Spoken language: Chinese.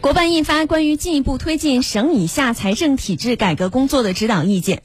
国办印发关于进一步推进省以下财政体制改革工作的指导意见。